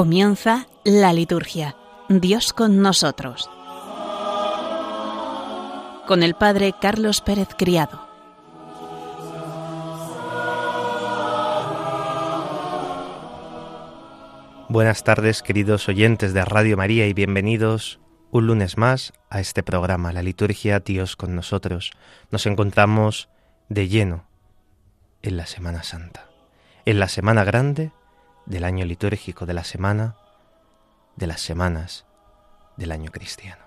Comienza la liturgia. Dios con nosotros. Con el Padre Carlos Pérez Criado. Buenas tardes queridos oyentes de Radio María y bienvenidos un lunes más a este programa, la liturgia Dios con nosotros. Nos encontramos de lleno en la Semana Santa, en la Semana Grande del año litúrgico, de la semana, de las semanas del año cristiano.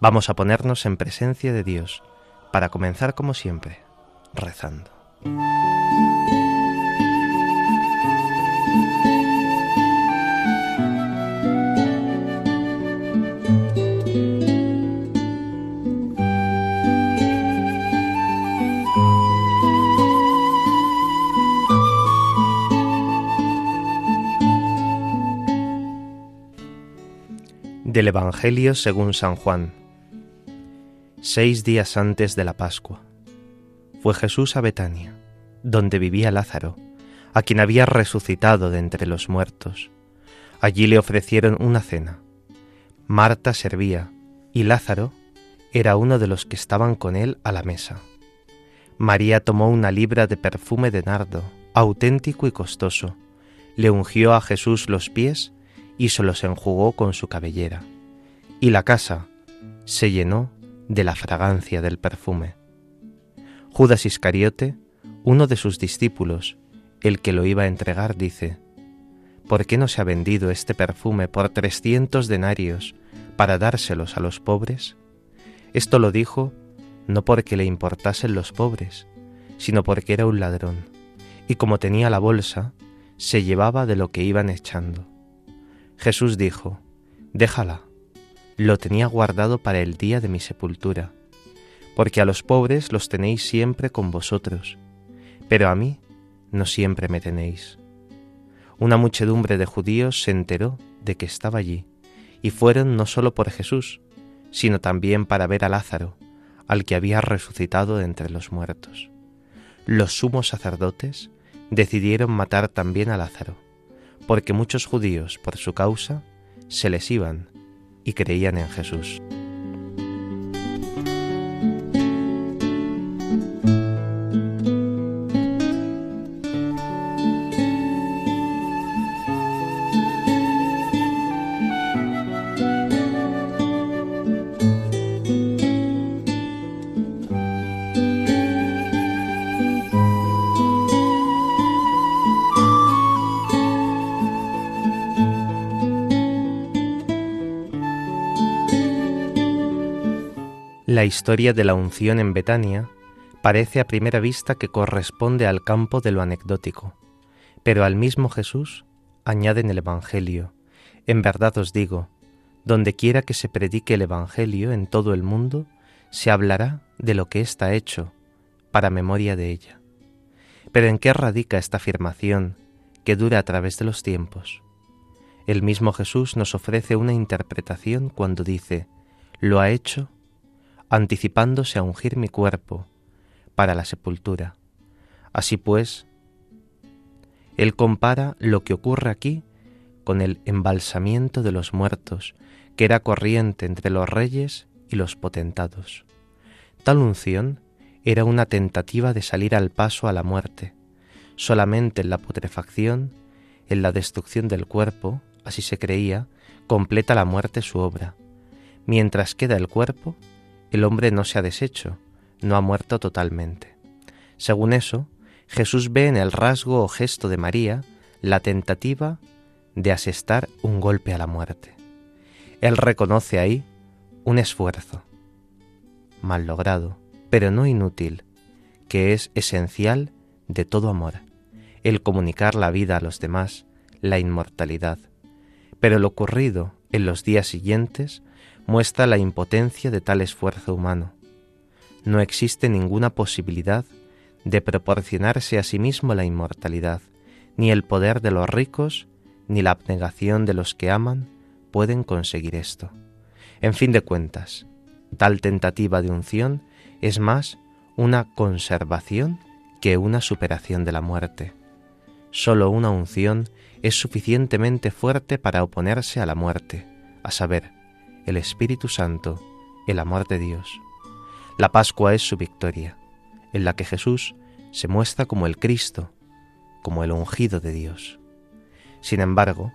Vamos a ponernos en presencia de Dios para comenzar como siempre, rezando. Del Evangelio según San Juan. Seis días antes de la Pascua, fue Jesús a Betania, donde vivía Lázaro, a quien había resucitado de entre los muertos. Allí le ofrecieron una cena. Marta servía, y Lázaro era uno de los que estaban con él a la mesa. María tomó una libra de perfume de nardo, auténtico y costoso, le ungió a Jesús los pies y se los enjugó con su cabellera, y la casa se llenó de la fragancia del perfume. Judas Iscariote, uno de sus discípulos, el que lo iba a entregar, dice, ¿Por qué no se ha vendido este perfume por trescientos denarios para dárselos a los pobres? Esto lo dijo no porque le importasen los pobres, sino porque era un ladrón, y como tenía la bolsa, se llevaba de lo que iban echando. Jesús dijo, Déjala, lo tenía guardado para el día de mi sepultura, porque a los pobres los tenéis siempre con vosotros, pero a mí no siempre me tenéis. Una muchedumbre de judíos se enteró de que estaba allí, y fueron no solo por Jesús, sino también para ver a Lázaro, al que había resucitado de entre los muertos. Los sumos sacerdotes decidieron matar también a Lázaro, porque muchos judíos, por su causa, se les iban y creían en Jesús. Historia de la unción en Betania parece a primera vista que corresponde al campo de lo anecdótico, pero al mismo Jesús añade en el Evangelio, en verdad os digo, donde quiera que se predique el Evangelio en todo el mundo, se hablará de lo que está hecho, para memoria de ella. Pero ¿en qué radica esta afirmación que dura a través de los tiempos? El mismo Jesús nos ofrece una interpretación cuando dice, lo ha hecho anticipándose a ungir mi cuerpo para la sepultura. Así pues, Él compara lo que ocurre aquí con el embalsamiento de los muertos, que era corriente entre los reyes y los potentados. Tal unción era una tentativa de salir al paso a la muerte. Solamente en la putrefacción, en la destrucción del cuerpo, así se creía, completa la muerte su obra. Mientras queda el cuerpo, el hombre no se ha deshecho, no ha muerto totalmente. Según eso, Jesús ve en el rasgo o gesto de María la tentativa de asestar un golpe a la muerte. Él reconoce ahí un esfuerzo, mal logrado, pero no inútil, que es esencial de todo amor, el comunicar la vida a los demás, la inmortalidad. Pero lo ocurrido en los días siguientes muestra la impotencia de tal esfuerzo humano. No existe ninguna posibilidad de proporcionarse a sí mismo la inmortalidad, ni el poder de los ricos, ni la abnegación de los que aman pueden conseguir esto. En fin de cuentas, tal tentativa de unción es más una conservación que una superación de la muerte. Solo una unción es suficientemente fuerte para oponerse a la muerte, a saber, el Espíritu Santo, el amor de Dios. La Pascua es su victoria, en la que Jesús se muestra como el Cristo, como el ungido de Dios. Sin embargo,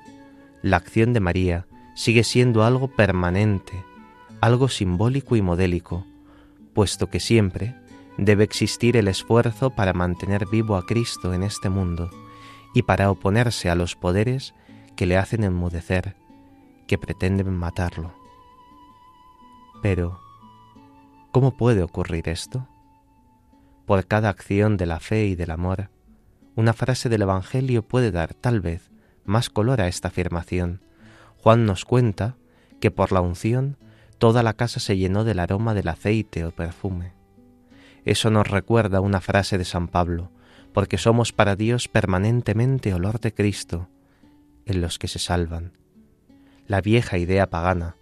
la acción de María sigue siendo algo permanente, algo simbólico y modélico, puesto que siempre debe existir el esfuerzo para mantener vivo a Cristo en este mundo y para oponerse a los poderes que le hacen enmudecer, que pretenden matarlo. Pero, ¿cómo puede ocurrir esto? Por cada acción de la fe y del amor, una frase del Evangelio puede dar, tal vez, más color a esta afirmación. Juan nos cuenta que por la unción toda la casa se llenó del aroma del aceite o perfume. Eso nos recuerda una frase de San Pablo, porque somos para Dios permanentemente olor de Cristo en los que se salvan. La vieja idea pagana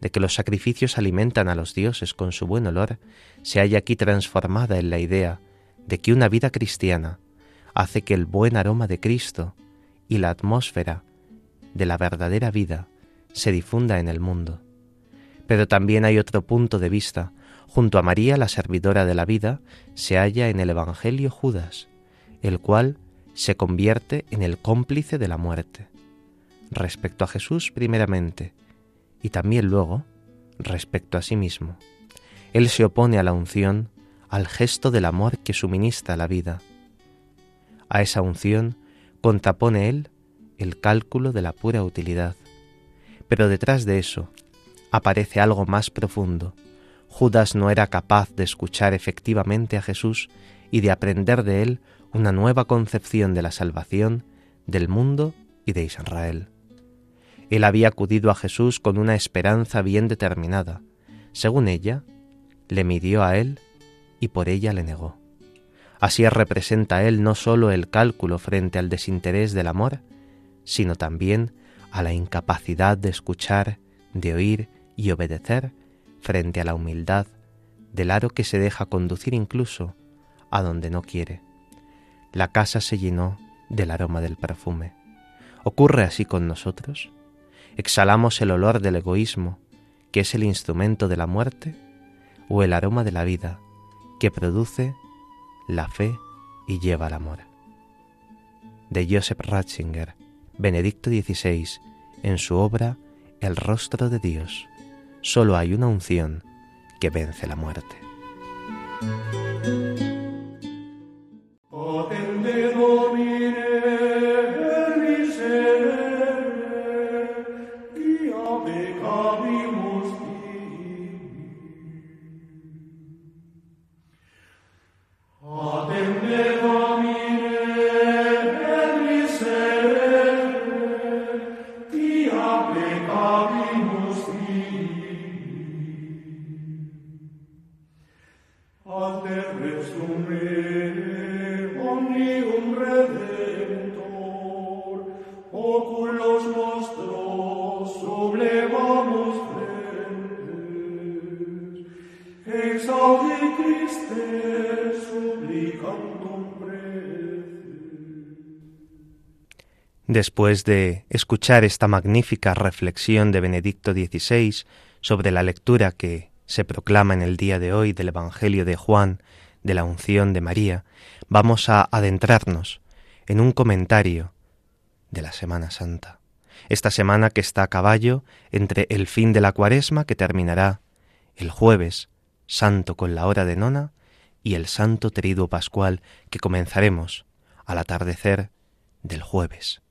de que los sacrificios alimentan a los dioses con su buen olor se halla aquí transformada en la idea de que una vida cristiana hace que el buen aroma de Cristo y la atmósfera de la verdadera vida se difunda en el mundo. Pero también hay otro punto de vista. Junto a María, la servidora de la vida, se halla en el Evangelio Judas, el cual se convierte en el cómplice de la muerte. Respecto a Jesús primeramente, y también luego respecto a sí mismo. Él se opone a la unción, al gesto del amor que suministra la vida. A esa unción contrapone él el cálculo de la pura utilidad. Pero detrás de eso aparece algo más profundo. Judas no era capaz de escuchar efectivamente a Jesús y de aprender de él una nueva concepción de la salvación, del mundo y de Israel. Él había acudido a Jesús con una esperanza bien determinada. Según ella, le midió a él y por ella le negó. Así representa él no sólo el cálculo frente al desinterés del amor, sino también a la incapacidad de escuchar, de oír y obedecer frente a la humildad del aro que se deja conducir incluso a donde no quiere. La casa se llenó del aroma del perfume. ¿Ocurre así con nosotros? Exhalamos el olor del egoísmo, que es el instrumento de la muerte, o el aroma de la vida, que produce la fe y lleva al amor. De Joseph Ratzinger, Benedicto XVI, en su obra El rostro de Dios, solo hay una unción que vence la muerte. Después de escuchar esta magnífica reflexión de Benedicto XVI sobre la lectura que se proclama en el día de hoy del Evangelio de Juan de la unción de María, vamos a adentrarnos en un comentario de la Semana Santa. Esta semana que está a caballo entre el fin de la cuaresma que terminará el jueves santo con la hora de nona y el santo triduo pascual que comenzaremos al atardecer del jueves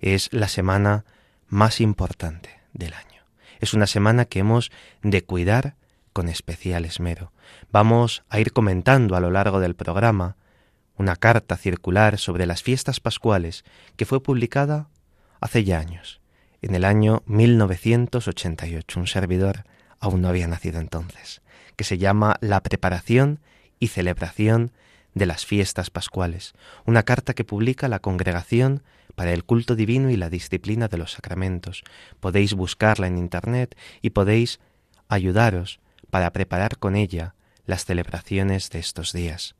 es la semana más importante del año. Es una semana que hemos de cuidar con especial esmero. Vamos a ir comentando a lo largo del programa una carta circular sobre las fiestas pascuales que fue publicada hace ya años, en el año 1988. Un servidor aún no había nacido entonces, que se llama La preparación y celebración de las fiestas pascuales, una carta que publica la Congregación para el culto divino y la disciplina de los sacramentos. Podéis buscarla en Internet y podéis ayudaros para preparar con ella las celebraciones de estos días.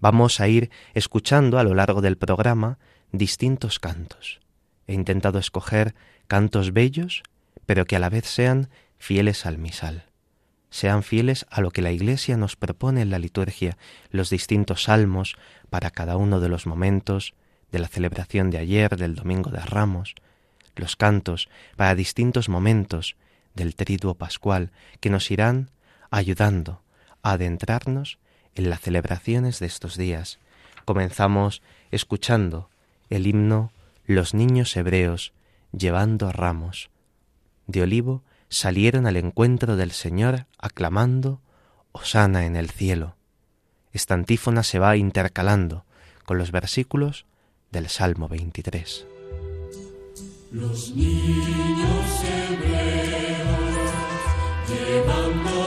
Vamos a ir escuchando a lo largo del programa distintos cantos. He intentado escoger cantos bellos, pero que a la vez sean fieles al misal. Sean fieles a lo que la Iglesia nos propone en la liturgia, los distintos salmos para cada uno de los momentos de la celebración de ayer, del Domingo de Ramos, los cantos para distintos momentos del triduo pascual que nos irán ayudando a adentrarnos en las celebraciones de estos días. Comenzamos escuchando el himno Los niños hebreos llevando ramos de olivo salieron al encuentro del Señor aclamando Osana en el cielo. Esta antífona se va intercalando con los versículos del Salmo 23. Los niños hebreos llevando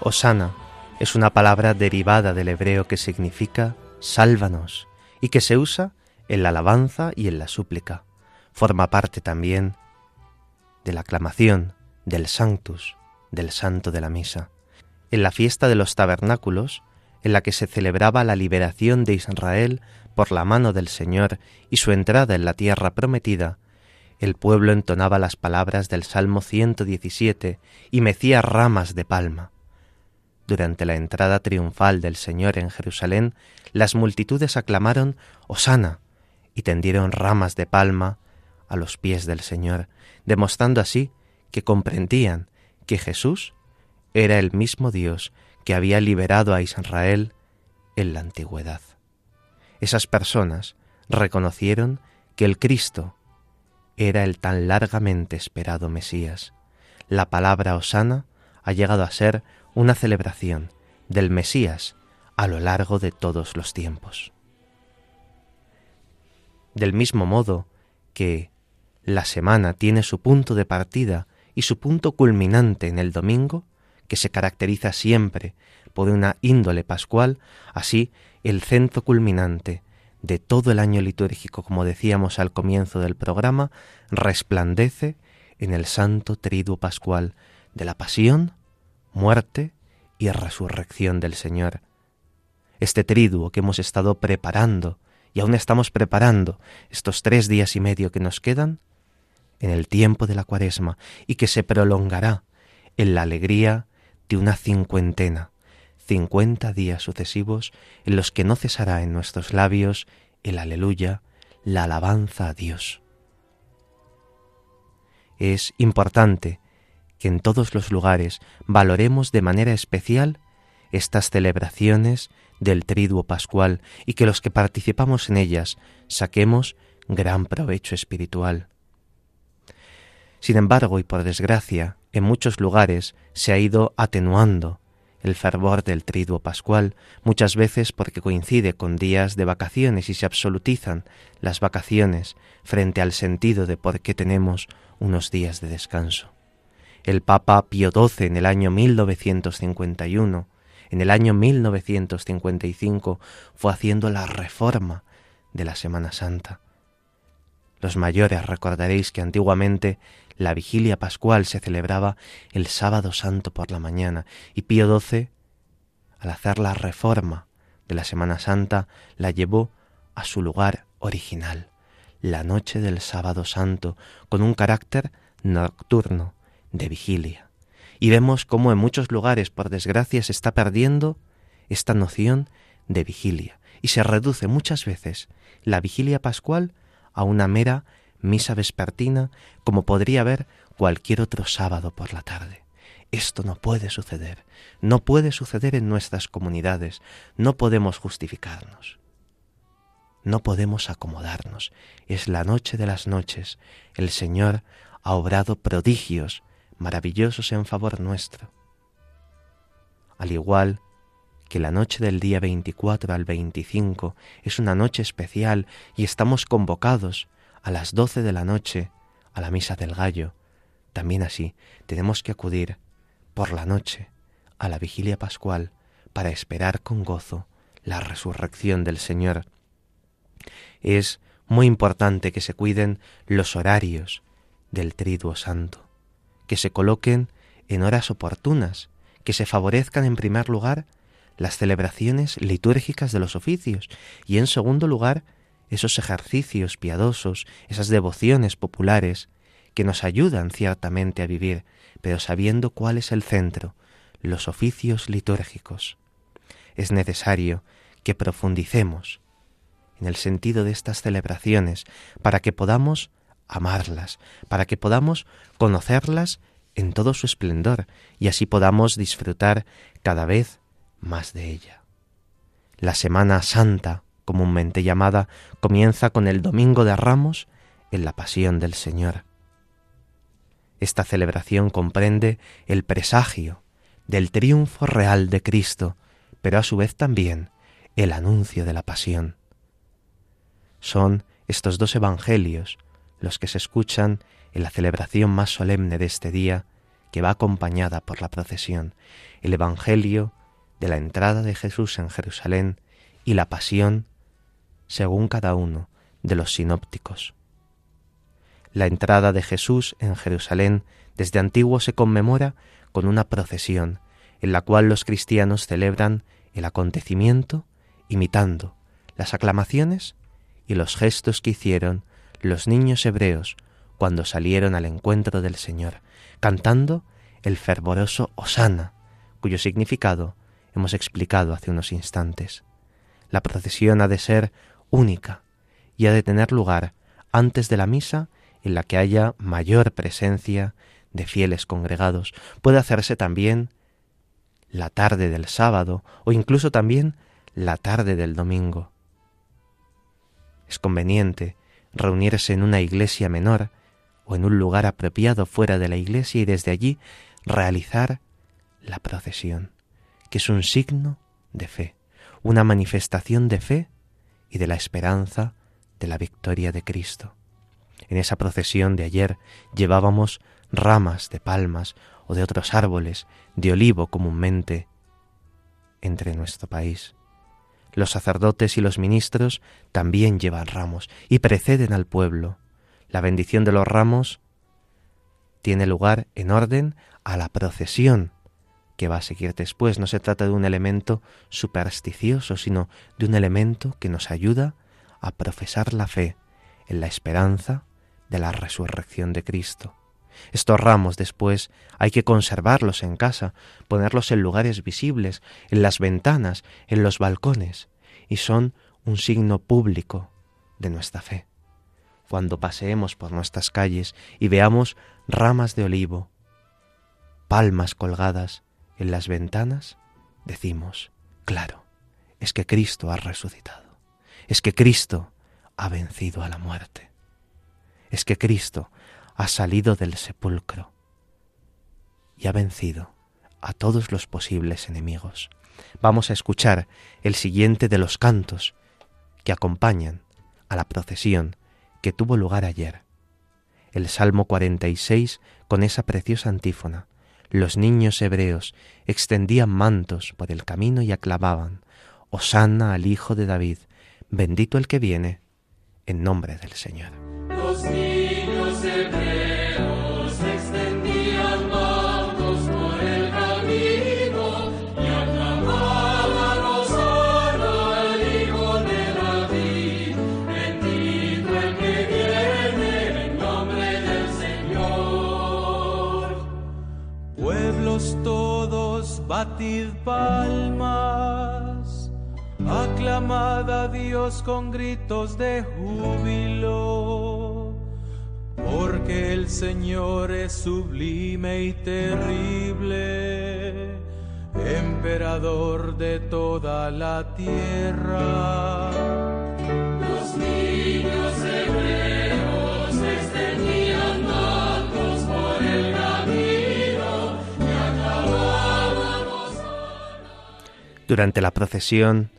Osana es una palabra derivada del hebreo que significa sálvanos y que se usa en la alabanza y en la súplica. Forma parte también de la aclamación del Sanctus, del Santo de la Misa. En la fiesta de los tabernáculos, en la que se celebraba la liberación de Israel por la mano del Señor y su entrada en la tierra prometida, el pueblo entonaba las palabras del Salmo 117 y mecía ramas de palma. Durante la entrada triunfal del Señor en Jerusalén, las multitudes aclamaron Osana y tendieron ramas de palma a los pies del Señor, demostrando así que comprendían que Jesús era el mismo Dios que había liberado a Israel en la antigüedad. Esas personas reconocieron que el Cristo era el tan largamente esperado Mesías. La palabra Osana ha llegado a ser una celebración del Mesías a lo largo de todos los tiempos. Del mismo modo que la semana tiene su punto de partida y su punto culminante en el domingo, que se caracteriza siempre por una índole pascual, así el centro culminante de todo el año litúrgico, como decíamos al comienzo del programa, resplandece en el santo triduo pascual de la pasión, muerte y resurrección del Señor. Este triduo que hemos estado preparando y aún estamos preparando estos tres días y medio que nos quedan en el tiempo de la cuaresma y que se prolongará en la alegría de una cincuentena, cincuenta días sucesivos en los que no cesará en nuestros labios el aleluya, la alabanza a Dios. Es importante que en todos los lugares valoremos de manera especial estas celebraciones del triduo pascual y que los que participamos en ellas saquemos gran provecho espiritual. Sin embargo, y por desgracia, en muchos lugares se ha ido atenuando el fervor del triduo pascual, muchas veces porque coincide con días de vacaciones y se absolutizan las vacaciones frente al sentido de por qué tenemos unos días de descanso el Papa Pío XII en el año 1951, en el año 1955 fue haciendo la reforma de la Semana Santa. Los mayores recordaréis que antiguamente la vigilia pascual se celebraba el sábado santo por la mañana y Pío XII, al hacer la reforma de la Semana Santa, la llevó a su lugar original, la noche del sábado santo, con un carácter nocturno, de vigilia. Y vemos cómo en muchos lugares, por desgracia, se está perdiendo esta noción de vigilia y se reduce muchas veces la vigilia pascual a una mera misa vespertina como podría haber cualquier otro sábado por la tarde. Esto no puede suceder, no puede suceder en nuestras comunidades, no podemos justificarnos, no podemos acomodarnos. Es la noche de las noches, el Señor ha obrado prodigios maravillosos en favor nuestro. Al igual que la noche del día 24 al 25 es una noche especial y estamos convocados a las doce de la noche a la misa del gallo, también así tenemos que acudir por la noche a la vigilia pascual para esperar con gozo la resurrección del Señor. Es muy importante que se cuiden los horarios del triduo santo, que se coloquen en horas oportunas, que se favorezcan en primer lugar las celebraciones litúrgicas de los oficios y en segundo lugar esos ejercicios piadosos, esas devociones populares que nos ayudan ciertamente a vivir, pero sabiendo cuál es el centro, los oficios litúrgicos. Es necesario que profundicemos en el sentido de estas celebraciones para que podamos amarlas, para que podamos conocerlas en todo su esplendor y así podamos disfrutar cada vez más de ella. La Semana Santa, comúnmente llamada, comienza con el Domingo de Ramos en la Pasión del Señor. Esta celebración comprende el presagio del triunfo real de Cristo, pero a su vez también el anuncio de la pasión. Son estos dos evangelios los que se escuchan en la celebración más solemne de este día, que va acompañada por la procesión, el Evangelio de la entrada de Jesús en Jerusalén y la pasión según cada uno de los sinópticos. La entrada de Jesús en Jerusalén desde antiguo se conmemora con una procesión en la cual los cristianos celebran el acontecimiento imitando las aclamaciones y los gestos que hicieron los niños hebreos cuando salieron al encuentro del Señor, cantando el fervoroso Osana, cuyo significado hemos explicado hace unos instantes. La procesión ha de ser única y ha de tener lugar antes de la misa en la que haya mayor presencia de fieles congregados. Puede hacerse también la tarde del sábado o incluso también la tarde del domingo. Es conveniente reunirse en una iglesia menor o en un lugar apropiado fuera de la iglesia y desde allí realizar la procesión que es un signo de fe, una manifestación de fe y de la esperanza de la victoria de Cristo. En esa procesión de ayer llevábamos ramas de palmas o de otros árboles de olivo comúnmente entre nuestro país. Los sacerdotes y los ministros también llevan ramos y preceden al pueblo. La bendición de los ramos tiene lugar en orden a la procesión que va a seguir después. No se trata de un elemento supersticioso, sino de un elemento que nos ayuda a profesar la fe en la esperanza de la resurrección de Cristo. Estos ramos después hay que conservarlos en casa, ponerlos en lugares visibles, en las ventanas, en los balcones, y son un signo público de nuestra fe. Cuando paseemos por nuestras calles y veamos ramas de olivo, palmas colgadas, en las ventanas, decimos, claro, es que Cristo ha resucitado, es que Cristo ha vencido a la muerte, es que Cristo ha salido del sepulcro y ha vencido a todos los posibles enemigos. Vamos a escuchar el siguiente de los cantos que acompañan a la procesión que tuvo lugar ayer. El Salmo 46 con esa preciosa antífona los niños hebreos extendían mantos por el camino y aclamaban, Hosanna al Hijo de David, bendito el que viene, en nombre del Señor. Batid palmas, aclamad a Dios con gritos de júbilo, porque el Señor es sublime y terrible, emperador de toda la tierra. Los niños hebreos extendían manos por el camino y aclamaban Durante la procesión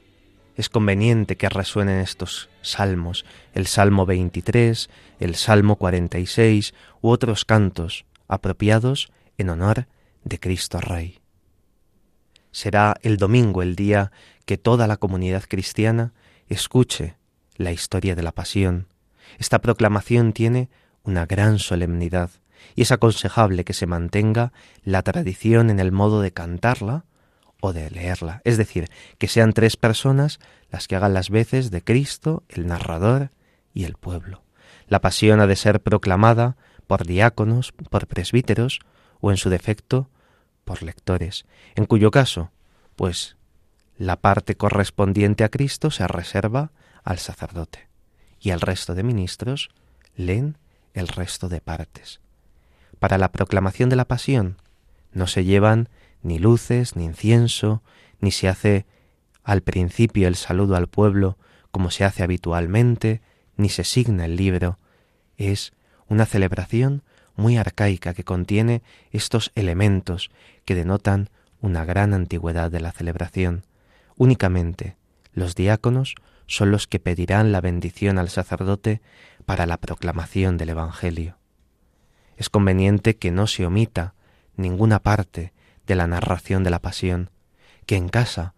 es conveniente que resuenen estos salmos, el Salmo 23, el Salmo 46 u otros cantos apropiados en honor de Cristo Rey. Será el domingo el día que toda la comunidad cristiana escuche la historia de la pasión. Esta proclamación tiene una gran solemnidad y es aconsejable que se mantenga la tradición en el modo de cantarla o de leerla, es decir, que sean tres personas las que hagan las veces de Cristo, el narrador y el pueblo. La pasión ha de ser proclamada por diáconos, por presbíteros o en su defecto por lectores, en cuyo caso, pues la parte correspondiente a Cristo se reserva al sacerdote y el resto de ministros leen el resto de partes. Para la proclamación de la pasión no se llevan ni luces, ni incienso, ni se hace al principio el saludo al pueblo como se hace habitualmente, ni se signa el libro. Es una celebración muy arcaica que contiene estos elementos que denotan una gran antigüedad de la celebración. Únicamente los diáconos son los que pedirán la bendición al sacerdote para la proclamación del Evangelio. Es conveniente que no se omita ninguna parte de la narración de la pasión, que en casa,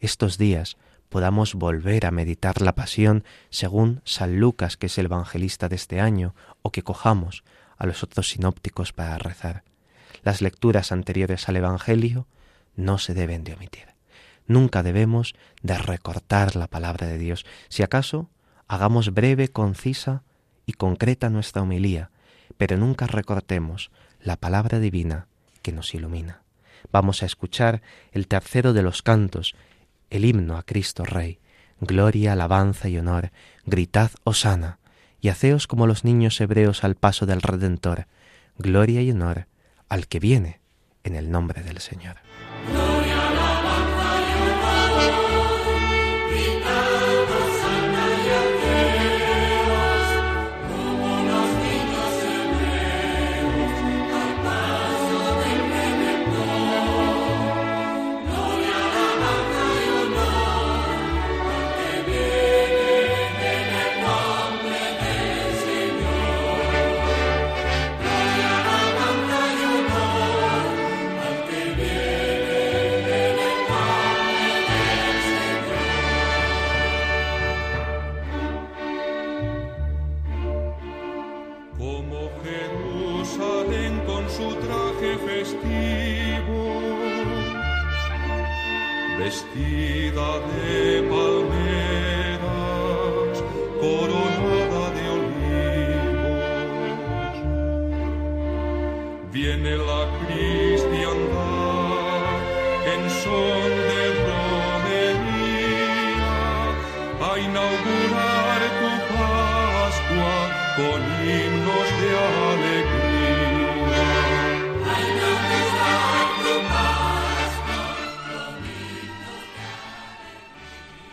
estos días, podamos volver a meditar la pasión según San Lucas, que es el evangelista de este año, o que cojamos a los otros sinópticos para rezar. Las lecturas anteriores al Evangelio no se deben de omitir. Nunca debemos de recortar la palabra de Dios. Si acaso, hagamos breve, concisa y concreta nuestra homilía, pero nunca recortemos la palabra divina que nos ilumina. Vamos a escuchar el tercero de los cantos, el himno a Cristo Rey. Gloria, alabanza y honor, gritad hosana, y haceos como los niños hebreos al paso del Redentor. Gloria y honor al que viene en el nombre del Señor.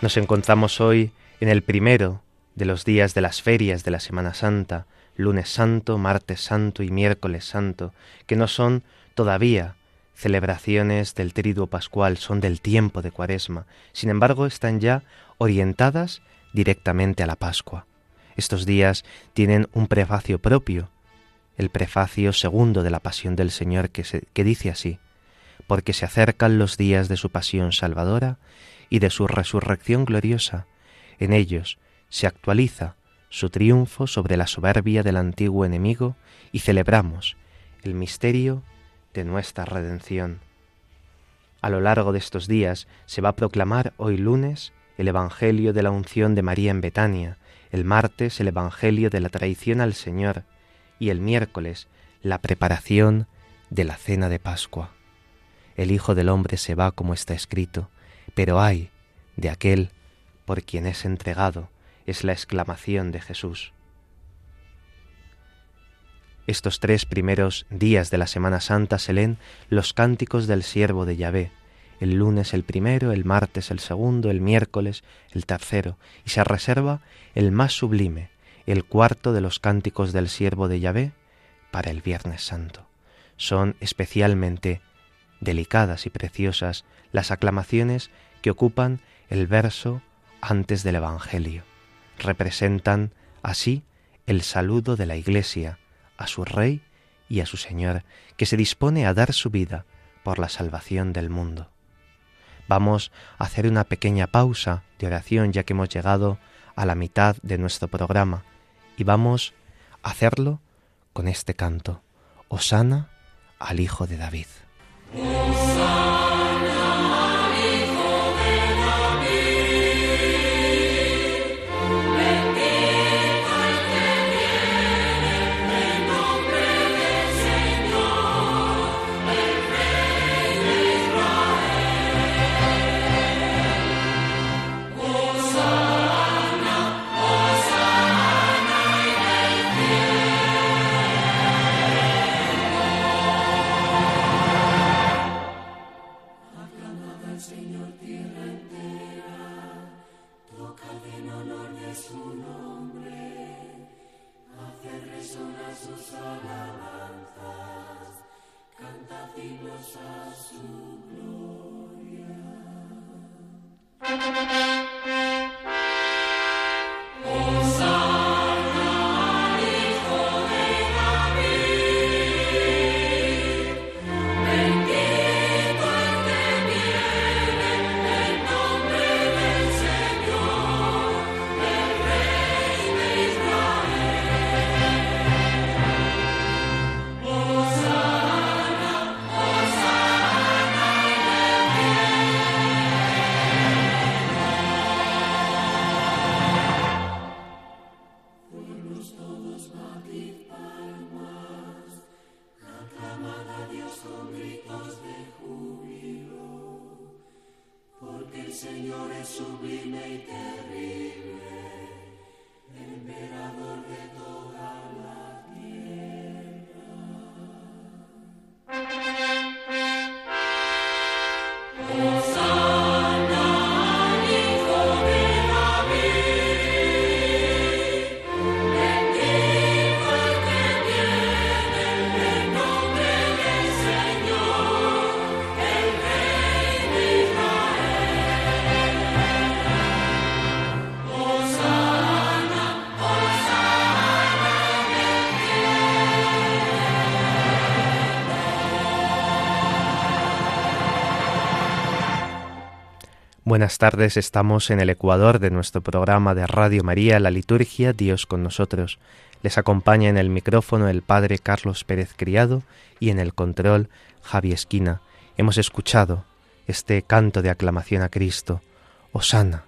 Nos encontramos hoy en el primero de los días de las ferias de la Semana Santa, lunes santo, martes santo y miércoles santo, que no son todavía celebraciones del triduo pascual, son del tiempo de Cuaresma. Sin embargo, están ya orientadas directamente a la Pascua. Estos días tienen un prefacio propio, el prefacio segundo de la Pasión del Señor que, que dice así, porque se acercan los días de su pasión salvadora y de su resurrección gloriosa. En ellos se actualiza su triunfo sobre la soberbia del antiguo enemigo y celebramos el misterio de nuestra redención. A lo largo de estos días se va a proclamar hoy lunes el Evangelio de la unción de María en Betania, el martes el Evangelio de la traición al Señor y el miércoles la preparación de la cena de Pascua. El Hijo del Hombre se va como está escrito, pero ay de aquel por quien es entregado, es la exclamación de Jesús. Estos tres primeros días de la Semana Santa se leen los cánticos del siervo de Yahvé, el lunes el primero, el martes el segundo, el miércoles el tercero, y se reserva el más sublime, el cuarto de los cánticos del siervo de Yahvé, para el Viernes Santo. Son especialmente delicadas y preciosas las aclamaciones que ocupan el verso antes del Evangelio. Representan así el saludo de la Iglesia a su Rey y a su Señor, que se dispone a dar su vida por la salvación del mundo. Vamos a hacer una pequeña pausa de oración ya que hemos llegado a la mitad de nuestro programa y vamos a hacerlo con este canto, Osana al Hijo de David. Buenas tardes, estamos en el Ecuador de nuestro programa de Radio María, la liturgia Dios con nosotros. Les acompaña en el micrófono el Padre Carlos Pérez Criado y en el control Javi Esquina. Hemos escuchado este canto de aclamación a Cristo, Osana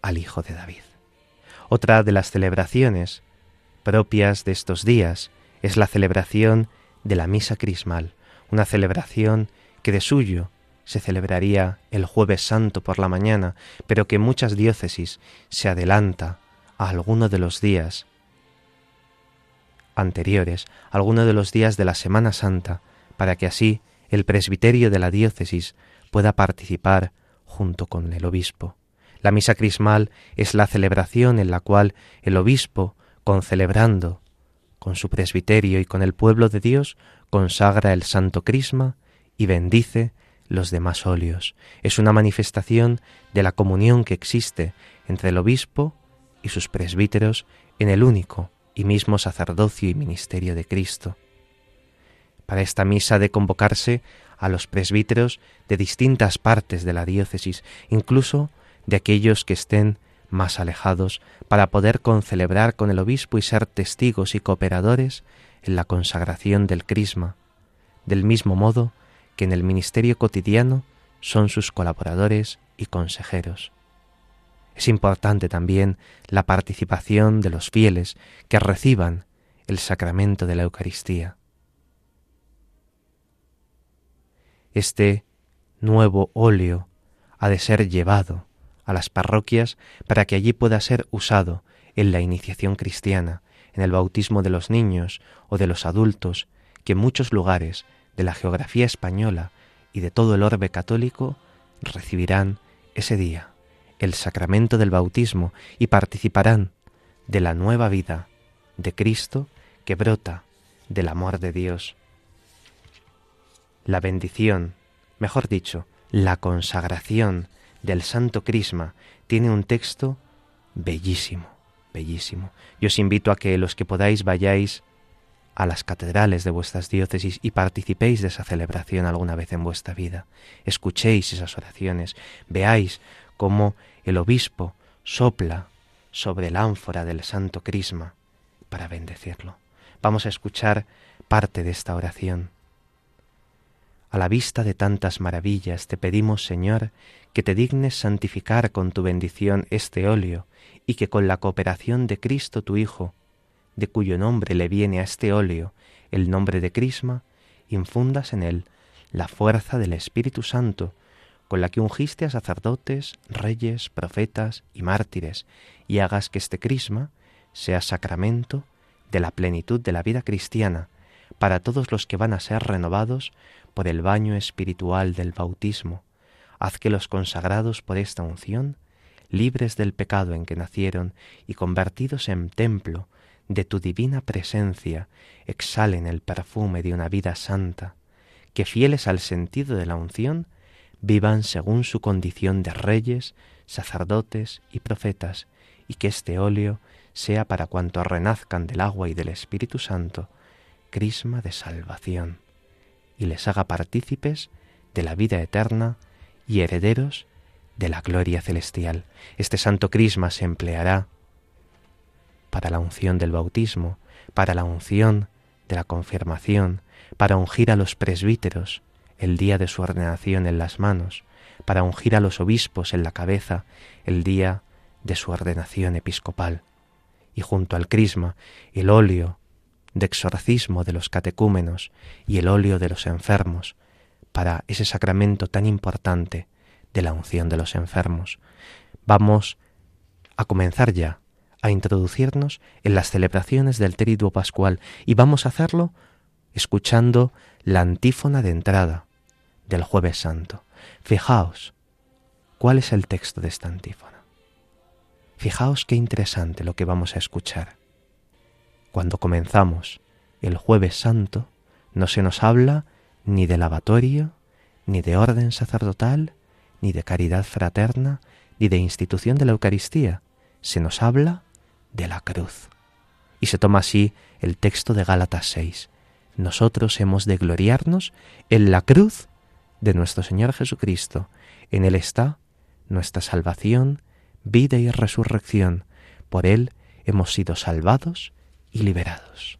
al Hijo de David. Otra de las celebraciones propias de estos días es la celebración de la Misa Crismal, una celebración que de suyo se celebraría el jueves santo por la mañana, pero que en muchas diócesis se adelanta a alguno de los días anteriores, alguno de los días de la Semana Santa, para que así el presbiterio de la diócesis pueda participar junto con el obispo. La misa crismal es la celebración en la cual el obispo, concelebrando con su presbiterio y con el pueblo de Dios, consagra el santo crisma y bendice los demás óleos. Es una manifestación de la comunión que existe entre el obispo y sus presbíteros en el único y mismo sacerdocio y ministerio de Cristo. Para esta misa de convocarse a los presbíteros de distintas partes de la diócesis, incluso de aquellos que estén más alejados para poder concelebrar con el obispo y ser testigos y cooperadores en la consagración del crisma, del mismo modo que en el ministerio cotidiano son sus colaboradores y consejeros. Es importante también la participación de los fieles que reciban el sacramento de la Eucaristía. Este nuevo óleo ha de ser llevado a las parroquias para que allí pueda ser usado en la iniciación cristiana, en el bautismo de los niños o de los adultos, que en muchos lugares de la geografía española y de todo el orbe católico recibirán ese día el sacramento del bautismo y participarán de la nueva vida de Cristo que brota del amor de Dios. La bendición, mejor dicho, la consagración del Santo Crisma tiene un texto bellísimo, bellísimo. Yo os invito a que los que podáis vayáis a las catedrales de vuestras diócesis y participéis de esa celebración alguna vez en vuestra vida. Escuchéis esas oraciones, veáis cómo el obispo sopla sobre el ánfora del Santo Crisma para bendecirlo. Vamos a escuchar parte de esta oración. A la vista de tantas maravillas te pedimos, Señor, que te dignes santificar con tu bendición este óleo y que con la cooperación de Cristo tu Hijo, de cuyo nombre le viene a este óleo el nombre de Crisma, infundas en él la fuerza del Espíritu Santo, con la que ungiste a sacerdotes, reyes, profetas y mártires, y hagas que este Crisma sea sacramento de la plenitud de la vida cristiana para todos los que van a ser renovados por el baño espiritual del bautismo. Haz que los consagrados por esta unción, libres del pecado en que nacieron y convertidos en templo de tu divina presencia exhalen el perfume de una vida santa, que fieles al sentido de la unción, vivan según su condición de reyes, sacerdotes y profetas, y que este óleo sea para cuantos renazcan del agua y del Espíritu Santo, crisma de salvación, y les haga partícipes de la vida eterna y herederos de la gloria celestial. Este santo crisma se empleará para la unción del bautismo, para la unción de la confirmación, para ungir a los presbíteros el día de su ordenación en las manos, para ungir a los obispos en la cabeza el día de su ordenación episcopal, y junto al crisma el óleo de exorcismo de los catecúmenos y el óleo de los enfermos, para ese sacramento tan importante de la unción de los enfermos. Vamos a comenzar ya a introducirnos en las celebraciones del Triduo Pascual y vamos a hacerlo escuchando la antífona de entrada del jueves santo. Fijaos, ¿cuál es el texto de esta antífona? Fijaos qué interesante lo que vamos a escuchar. Cuando comenzamos el jueves santo, no se nos habla ni de lavatorio, ni de orden sacerdotal, ni de caridad fraterna, ni de institución de la Eucaristía. Se nos habla de la cruz. Y se toma así el texto de Gálatas 6. Nosotros hemos de gloriarnos en la cruz de nuestro Señor Jesucristo. En Él está nuestra salvación, vida y resurrección. Por Él hemos sido salvados y liberados.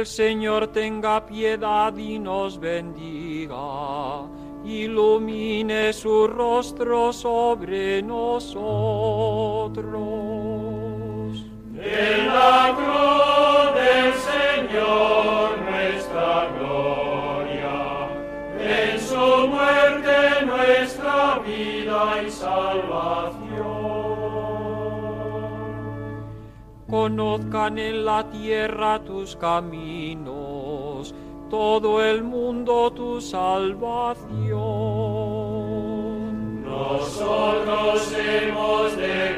El Señor tenga piedad y nos bendiga, ilumine su rostro sobre nosotros. En la cruz del Señor nuestra gloria, en su muerte nuestra vida y salvación. conozcan en la tierra tus caminos, todo el mundo tu salvación. Nosotros hemos de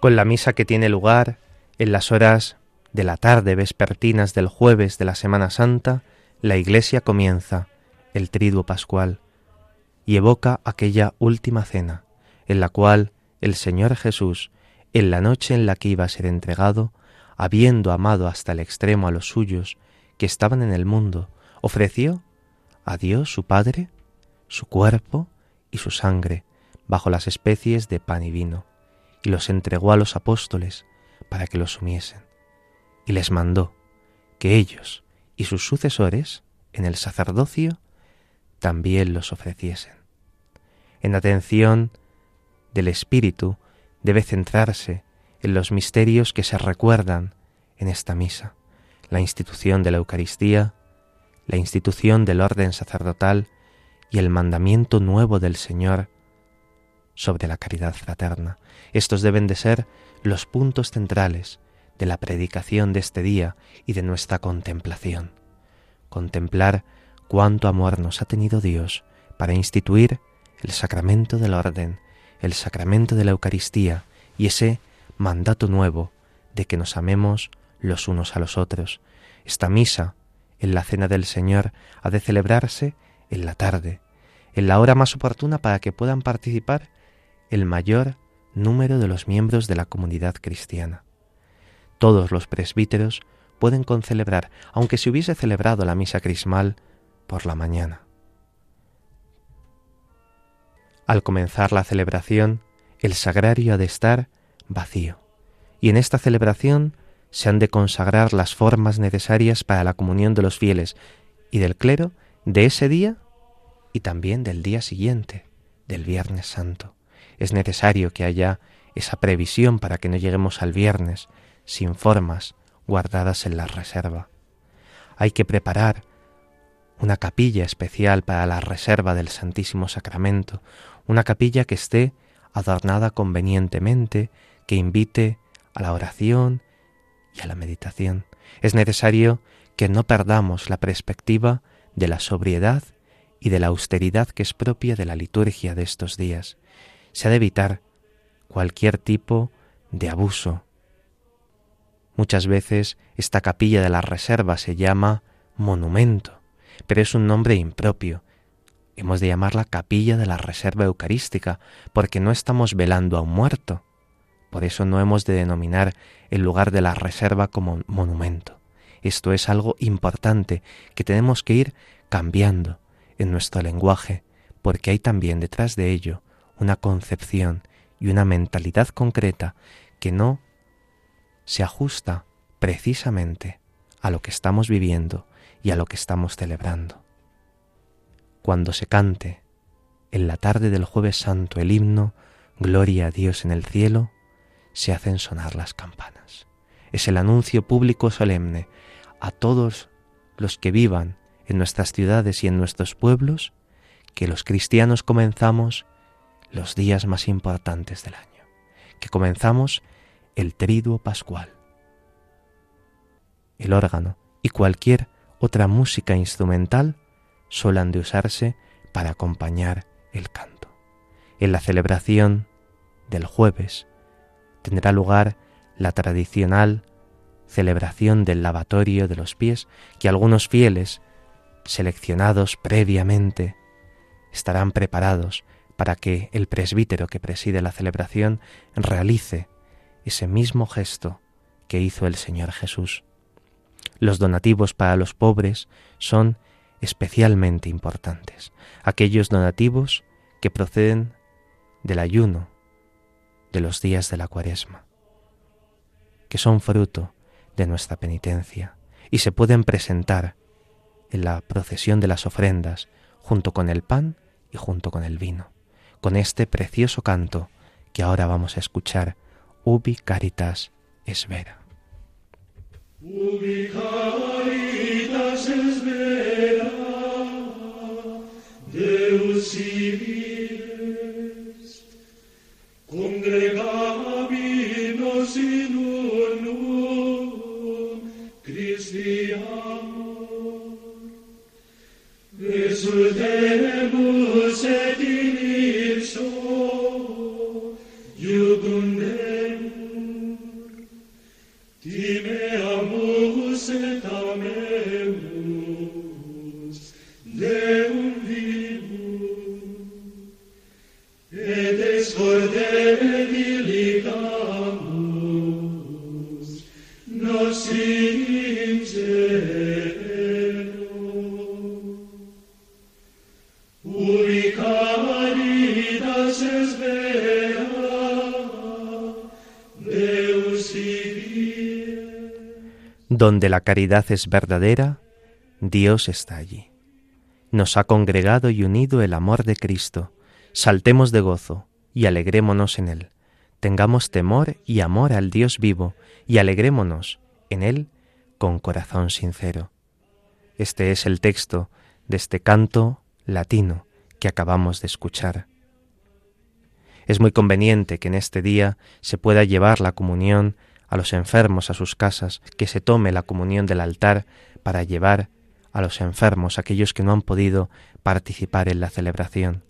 Con la misa que tiene lugar en las horas de la tarde vespertinas del jueves de la Semana Santa, la Iglesia comienza el triduo pascual y evoca aquella última cena, en la cual el Señor Jesús, en la noche en la que iba a ser entregado, habiendo amado hasta el extremo a los suyos que estaban en el mundo, ofreció a Dios su Padre su cuerpo y su sangre bajo las especies de pan y vino, y los entregó a los apóstoles para que los sumiesen y les mandó que ellos y sus sucesores en el sacerdocio también los ofreciesen. En atención del Espíritu debe centrarse en los misterios que se recuerdan en esta misa, la institución de la Eucaristía, la institución del orden sacerdotal y el mandamiento nuevo del Señor sobre la caridad fraterna. Estos deben de ser los puntos centrales de la predicación de este día y de nuestra contemplación. Contemplar cuánto amor nos ha tenido Dios para instituir el sacramento del orden, el sacramento de la Eucaristía y ese mandato nuevo de que nos amemos los unos a los otros. Esta misa, en la cena del Señor, ha de celebrarse en la tarde, en la hora más oportuna para que puedan participar el mayor número de los miembros de la comunidad cristiana. Todos los presbíteros pueden concelebrar, aunque se hubiese celebrado la misa crismal por la mañana. Al comenzar la celebración, el sagrario ha de estar vacío, y en esta celebración se han de consagrar las formas necesarias para la comunión de los fieles y del clero de ese día y también del día siguiente, del Viernes Santo. Es necesario que haya esa previsión para que no lleguemos al viernes sin formas guardadas en la reserva. Hay que preparar una capilla especial para la reserva del Santísimo Sacramento, una capilla que esté adornada convenientemente, que invite a la oración y a la meditación. Es necesario que no perdamos la perspectiva de la sobriedad y de la austeridad que es propia de la liturgia de estos días. Se ha de evitar cualquier tipo de abuso, Muchas veces esta capilla de la reserva se llama monumento, pero es un nombre impropio. Hemos de llamarla capilla de la reserva eucarística, porque no estamos velando a un muerto. Por eso no hemos de denominar el lugar de la reserva como monumento. Esto es algo importante que tenemos que ir cambiando en nuestro lenguaje, porque hay también detrás de ello una concepción y una mentalidad concreta que no se ajusta precisamente a lo que estamos viviendo y a lo que estamos celebrando. Cuando se cante en la tarde del jueves santo el himno Gloria a Dios en el cielo, se hacen sonar las campanas. Es el anuncio público solemne a todos los que vivan en nuestras ciudades y en nuestros pueblos que los cristianos comenzamos los días más importantes del año, que comenzamos el triduo pascual. El órgano y cualquier otra música instrumental suelen de usarse para acompañar el canto. En la celebración del jueves tendrá lugar la tradicional celebración del lavatorio de los pies que algunos fieles, seleccionados previamente, estarán preparados para que el presbítero que preside la celebración realice ese mismo gesto que hizo el Señor Jesús. Los donativos para los pobres son especialmente importantes, aquellos donativos que proceden del ayuno de los días de la cuaresma, que son fruto de nuestra penitencia, y se pueden presentar en la procesión de las ofrendas junto con el pan y junto con el vino, con este precioso canto que ahora vamos a escuchar, Ubi Caritas es vera. Ubi caritas Deus Sürgene sedinir Donde la caridad es verdadera, Dios está allí. Nos ha congregado y unido el amor de Cristo. Saltemos de gozo y alegrémonos en Él. Tengamos temor y amor al Dios vivo y alegrémonos en Él con corazón sincero. Este es el texto de este canto latino que acabamos de escuchar. Es muy conveniente que en este día se pueda llevar la comunión a los enfermos a sus casas, que se tome la comunión del altar para llevar a los enfermos, aquellos que no han podido participar en la celebración.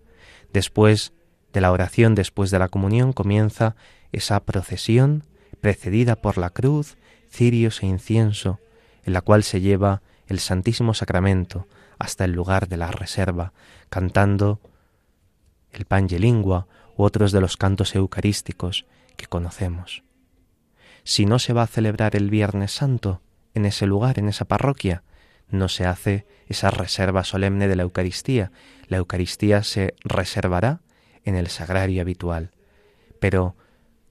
Después de la oración, después de la comunión, comienza esa procesión precedida por la cruz, cirios e incienso, en la cual se lleva el Santísimo Sacramento hasta el lugar de la reserva, cantando el Pange Lingua u otros de los cantos eucarísticos que conocemos. Si no se va a celebrar el Viernes Santo en ese lugar, en esa parroquia, no se hace esa reserva solemne de la Eucaristía. La Eucaristía se reservará en el sagrario habitual. Pero,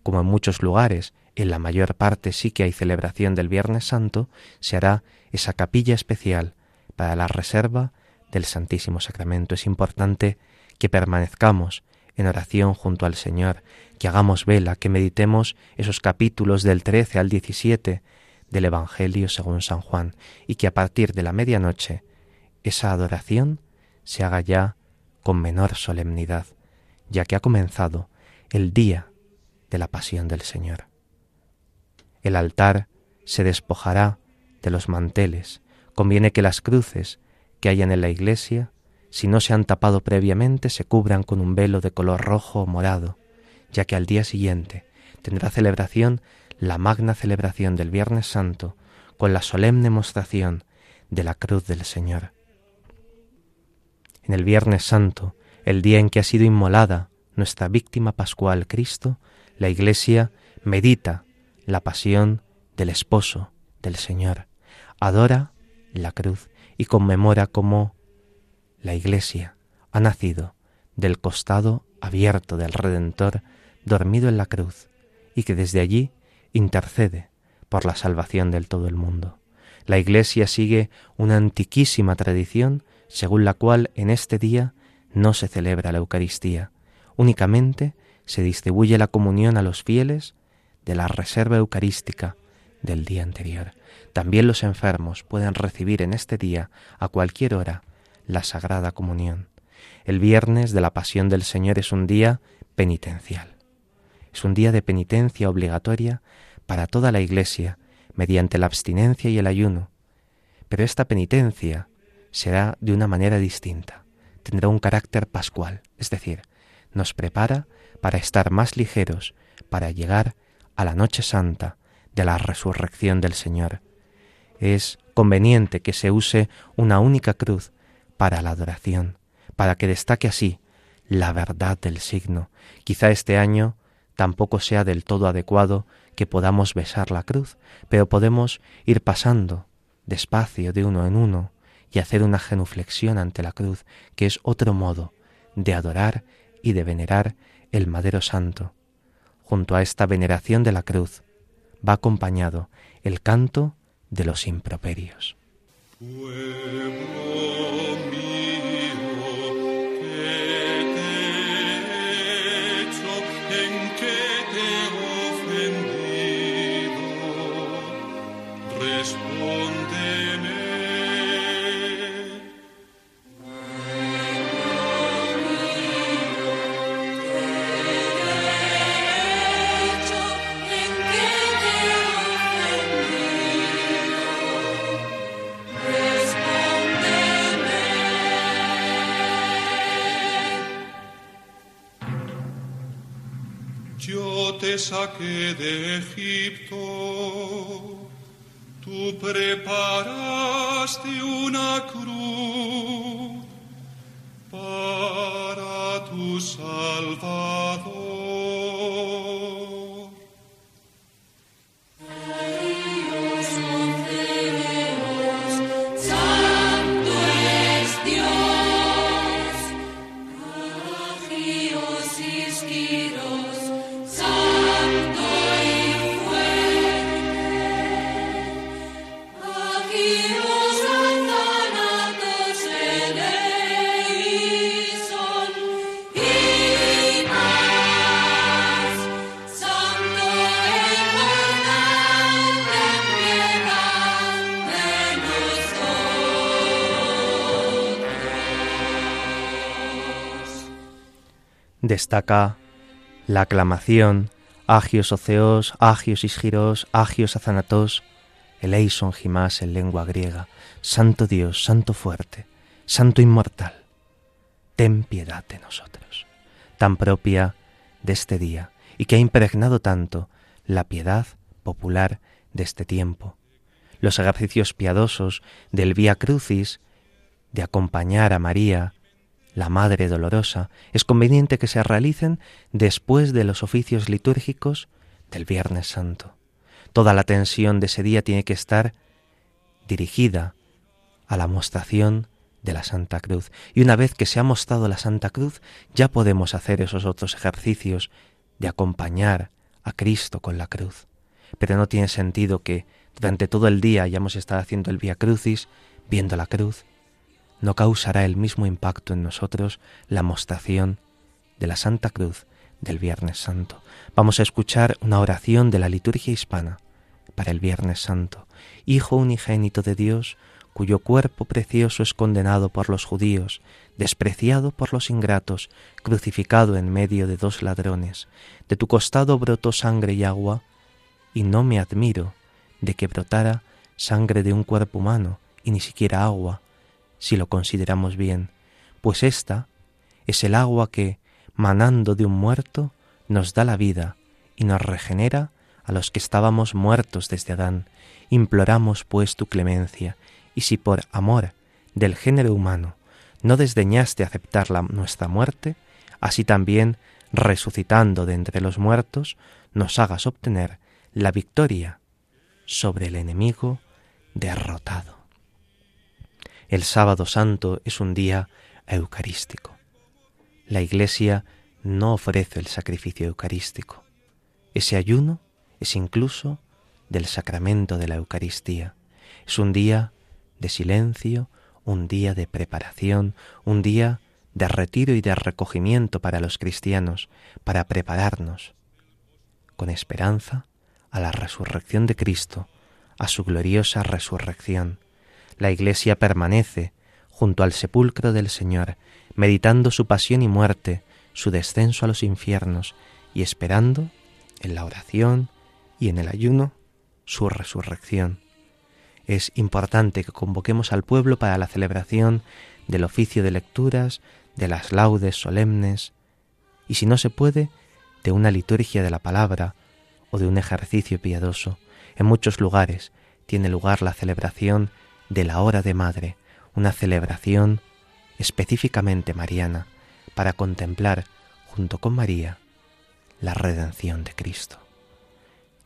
como en muchos lugares, en la mayor parte sí que hay celebración del Viernes Santo, se hará esa capilla especial para la reserva del Santísimo Sacramento. Es importante que permanezcamos en oración junto al Señor, que hagamos vela, que meditemos esos capítulos del 13 al 17 del Evangelio según San Juan, y que a partir de la medianoche esa adoración se haga ya con menor solemnidad, ya que ha comenzado el día de la pasión del Señor. El altar se despojará de los manteles. Conviene que las cruces que hayan en la iglesia, si no se han tapado previamente, se cubran con un velo de color rojo o morado, ya que al día siguiente tendrá celebración la magna celebración del Viernes Santo con la solemne mostración de la cruz del Señor. En el Viernes Santo, el día en que ha sido inmolada nuestra víctima pascual Cristo, la Iglesia medita la pasión del esposo del Señor, adora la cruz y conmemora cómo la Iglesia ha nacido del costado abierto del Redentor dormido en la cruz y que desde allí intercede por la salvación del todo el mundo. La Iglesia sigue una antiquísima tradición según la cual en este día no se celebra la Eucaristía, únicamente se distribuye la comunión a los fieles de la reserva eucarística del día anterior. También los enfermos pueden recibir en este día, a cualquier hora, la Sagrada Comunión. El viernes de la Pasión del Señor es un día penitencial. Es un día de penitencia obligatoria para toda la Iglesia mediante la abstinencia y el ayuno. Pero esta penitencia será de una manera distinta. Tendrá un carácter pascual, es decir, nos prepara para estar más ligeros, para llegar a la noche santa de la resurrección del Señor. Es conveniente que se use una única cruz para la adoración, para que destaque así la verdad del signo. Quizá este año tampoco sea del todo adecuado que podamos besar la cruz, pero podemos ir pasando despacio de uno en uno y hacer una genuflexión ante la cruz, que es otro modo de adorar y de venerar el madero santo. Junto a esta veneración de la cruz va acompañado el canto de los improperios. Pueblo mío. Saqué de Egipto, tú preparaste una cruz para tu Salvador. Destaca la aclamación Agios Oceos, Agios Isgiros, Agios Azanatos, eleison Jimás en lengua griega, Santo Dios, Santo fuerte, Santo inmortal, ten piedad de nosotros, tan propia de este día y que ha impregnado tanto la piedad popular de este tiempo, los ejercicios piadosos del Vía Crucis, de acompañar a María la Madre Dolorosa, es conveniente que se realicen después de los oficios litúrgicos del Viernes Santo. Toda la tensión de ese día tiene que estar dirigida a la mostración de la Santa Cruz. Y una vez que se ha mostrado la Santa Cruz, ya podemos hacer esos otros ejercicios de acompañar a Cristo con la cruz. Pero no tiene sentido que durante todo el día hayamos estado haciendo el Via Crucis, viendo la cruz, no causará el mismo impacto en nosotros la mostración de la Santa Cruz del Viernes Santo. Vamos a escuchar una oración de la liturgia hispana para el Viernes Santo. Hijo unigénito de Dios, cuyo cuerpo precioso es condenado por los judíos, despreciado por los ingratos, crucificado en medio de dos ladrones. De tu costado brotó sangre y agua, y no me admiro de que brotara sangre de un cuerpo humano y ni siquiera agua, si lo consideramos bien, pues esta es el agua que, manando de un muerto, nos da la vida y nos regenera a los que estábamos muertos desde Adán. Imploramos pues tu clemencia, y si por amor del género humano no desdeñaste aceptar la, nuestra muerte, así también, resucitando de entre los muertos, nos hagas obtener la victoria sobre el enemigo derrotado. El sábado santo es un día eucarístico. La Iglesia no ofrece el sacrificio eucarístico. Ese ayuno es incluso del sacramento de la Eucaristía. Es un día de silencio, un día de preparación, un día de retiro y de recogimiento para los cristianos, para prepararnos con esperanza a la resurrección de Cristo, a su gloriosa resurrección, la Iglesia permanece junto al sepulcro del Señor, meditando su pasión y muerte, su descenso a los infiernos y esperando en la oración y en el ayuno su resurrección. Es importante que convoquemos al pueblo para la celebración del oficio de lecturas, de las laudes solemnes, y si no se puede, de una liturgia de la palabra o de un ejercicio piadoso. En muchos lugares tiene lugar la celebración de la hora de madre, una celebración específicamente mariana para contemplar junto con María la redención de Cristo.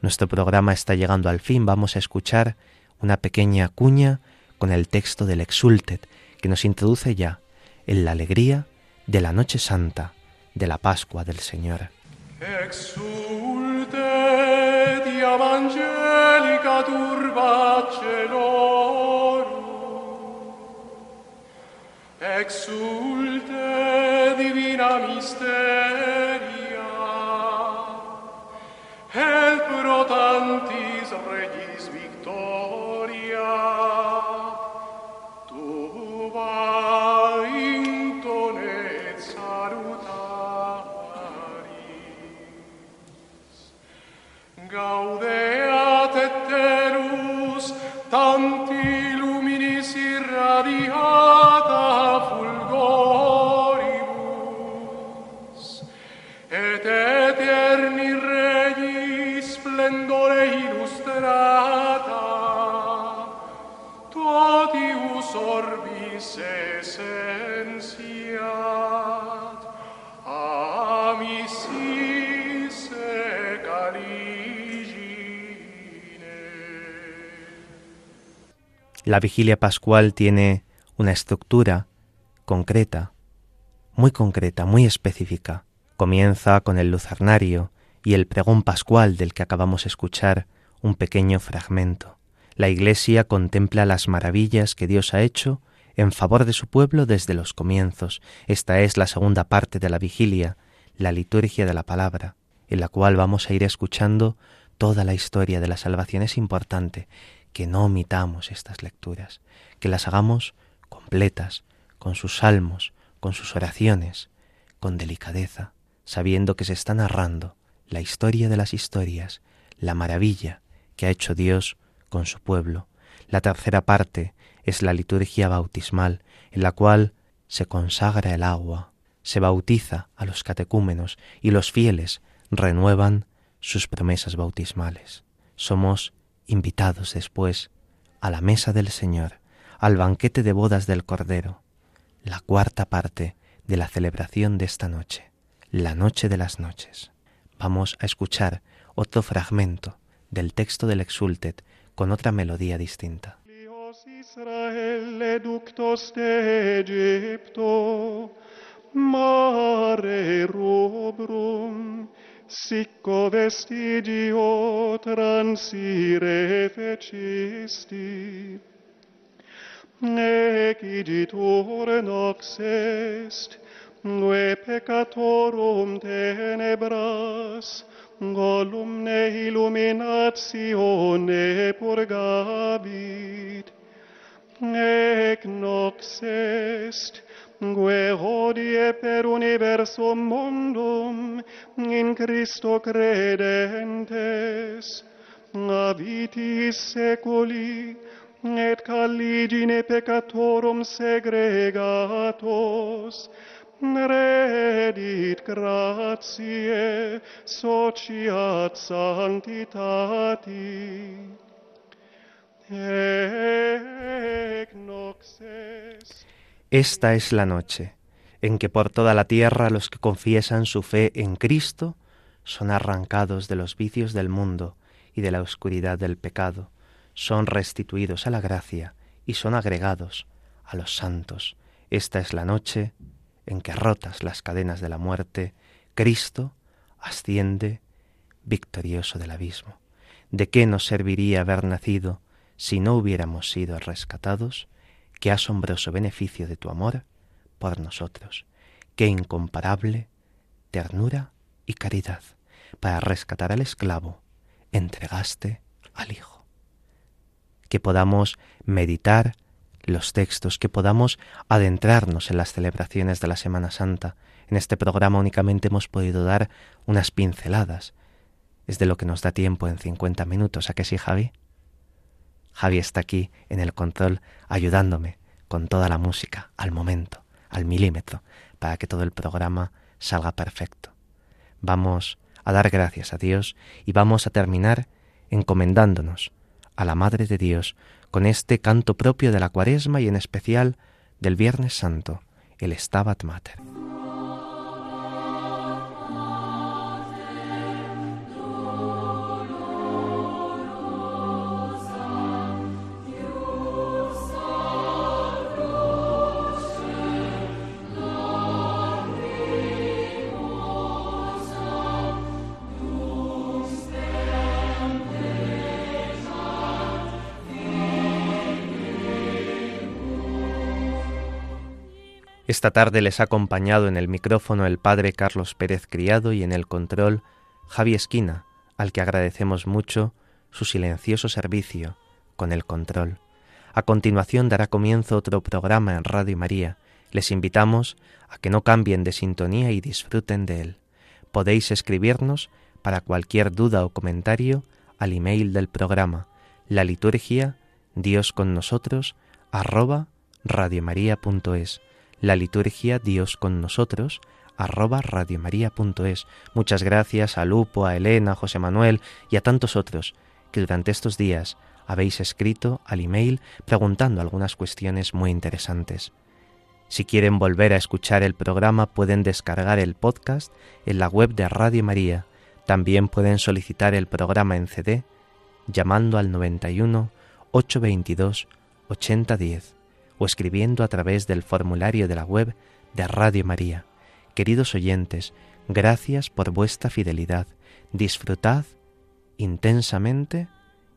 Nuestro programa está llegando al fin, vamos a escuchar una pequeña cuña con el texto del Exultet que nos introduce ya en la alegría de la noche santa de la Pascua del Señor. exulte divina misteria, el pro tanti La vigilia pascual tiene una estructura concreta, muy concreta, muy específica. Comienza con el lucernario y el pregón pascual del que acabamos de escuchar un pequeño fragmento. La Iglesia contempla las maravillas que Dios ha hecho en favor de su pueblo desde los comienzos. Esta es la segunda parte de la vigilia, la liturgia de la palabra, en la cual vamos a ir escuchando toda la historia de la salvación. Es importante que no omitamos estas lecturas, que las hagamos completas, con sus salmos, con sus oraciones, con delicadeza, sabiendo que se está narrando la historia de las historias, la maravilla que ha hecho Dios con su pueblo. La tercera parte es la liturgia bautismal, en la cual se consagra el agua, se bautiza a los catecúmenos y los fieles renuevan sus promesas bautismales. Somos invitados después a la mesa del Señor, al banquete de bodas del Cordero, la cuarta parte de la celebración de esta noche, la noche de las noches. Vamos a escuchar otro fragmento del texto del Exultet con otra melodía distinta. sicco vestigio transire fecisti. Nec igitur nox est, ue peccatorum tenebras, golumne illuminatione purgabit, ec nox est, gue hodie per universum mundum in Christo credentes, avitis secoli, et caligine peccatorum segregatos, redit gratiae sociat sanctitati. Esta es la noche en que por toda la tierra los que confiesan su fe en Cristo son arrancados de los vicios del mundo y de la oscuridad del pecado, son restituidos a la gracia y son agregados a los santos. Esta es la noche en que rotas las cadenas de la muerte, Cristo asciende victorioso del abismo. ¿De qué nos serviría haber nacido si no hubiéramos sido rescatados? Qué asombroso beneficio de tu amor por nosotros. Qué incomparable ternura y caridad. Para rescatar al esclavo, entregaste al Hijo. Que podamos meditar los textos, que podamos adentrarnos en las celebraciones de la Semana Santa. En este programa únicamente hemos podido dar unas pinceladas. Es de lo que nos da tiempo en 50 minutos. ¿A qué sí, Javi? Javi está aquí en el control ayudándome con toda la música al momento, al milímetro, para que todo el programa salga perfecto. Vamos a dar gracias a Dios y vamos a terminar encomendándonos a la Madre de Dios con este canto propio de la Cuaresma y en especial del Viernes Santo, el Stabat Mater. Esta tarde les ha acompañado en el micrófono el padre Carlos Pérez Criado y en el control Javi Esquina, al que agradecemos mucho su silencioso servicio con el control. A continuación dará comienzo otro programa en Radio María. Les invitamos a que no cambien de sintonía y disfruten de él. Podéis escribirnos para cualquier duda o comentario al email del programa, la liturgia Dios con nosotros arroba radiomaria.es. La liturgia Dios con nosotros arroba radiomaria.es. Muchas gracias a Lupo, a Elena, a José Manuel y a tantos otros que durante estos días habéis escrito al email preguntando algunas cuestiones muy interesantes. Si quieren volver a escuchar el programa pueden descargar el podcast en la web de Radio María. También pueden solicitar el programa en CD llamando al 91 822 8010 o escribiendo a través del formulario de la web de Radio María. Queridos oyentes, gracias por vuestra fidelidad. Disfrutad intensamente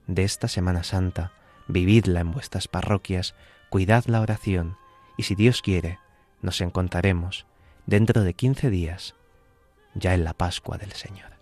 de esta Semana Santa, vividla en vuestras parroquias, cuidad la oración y si Dios quiere, nos encontraremos dentro de quince días, ya en la Pascua del Señor.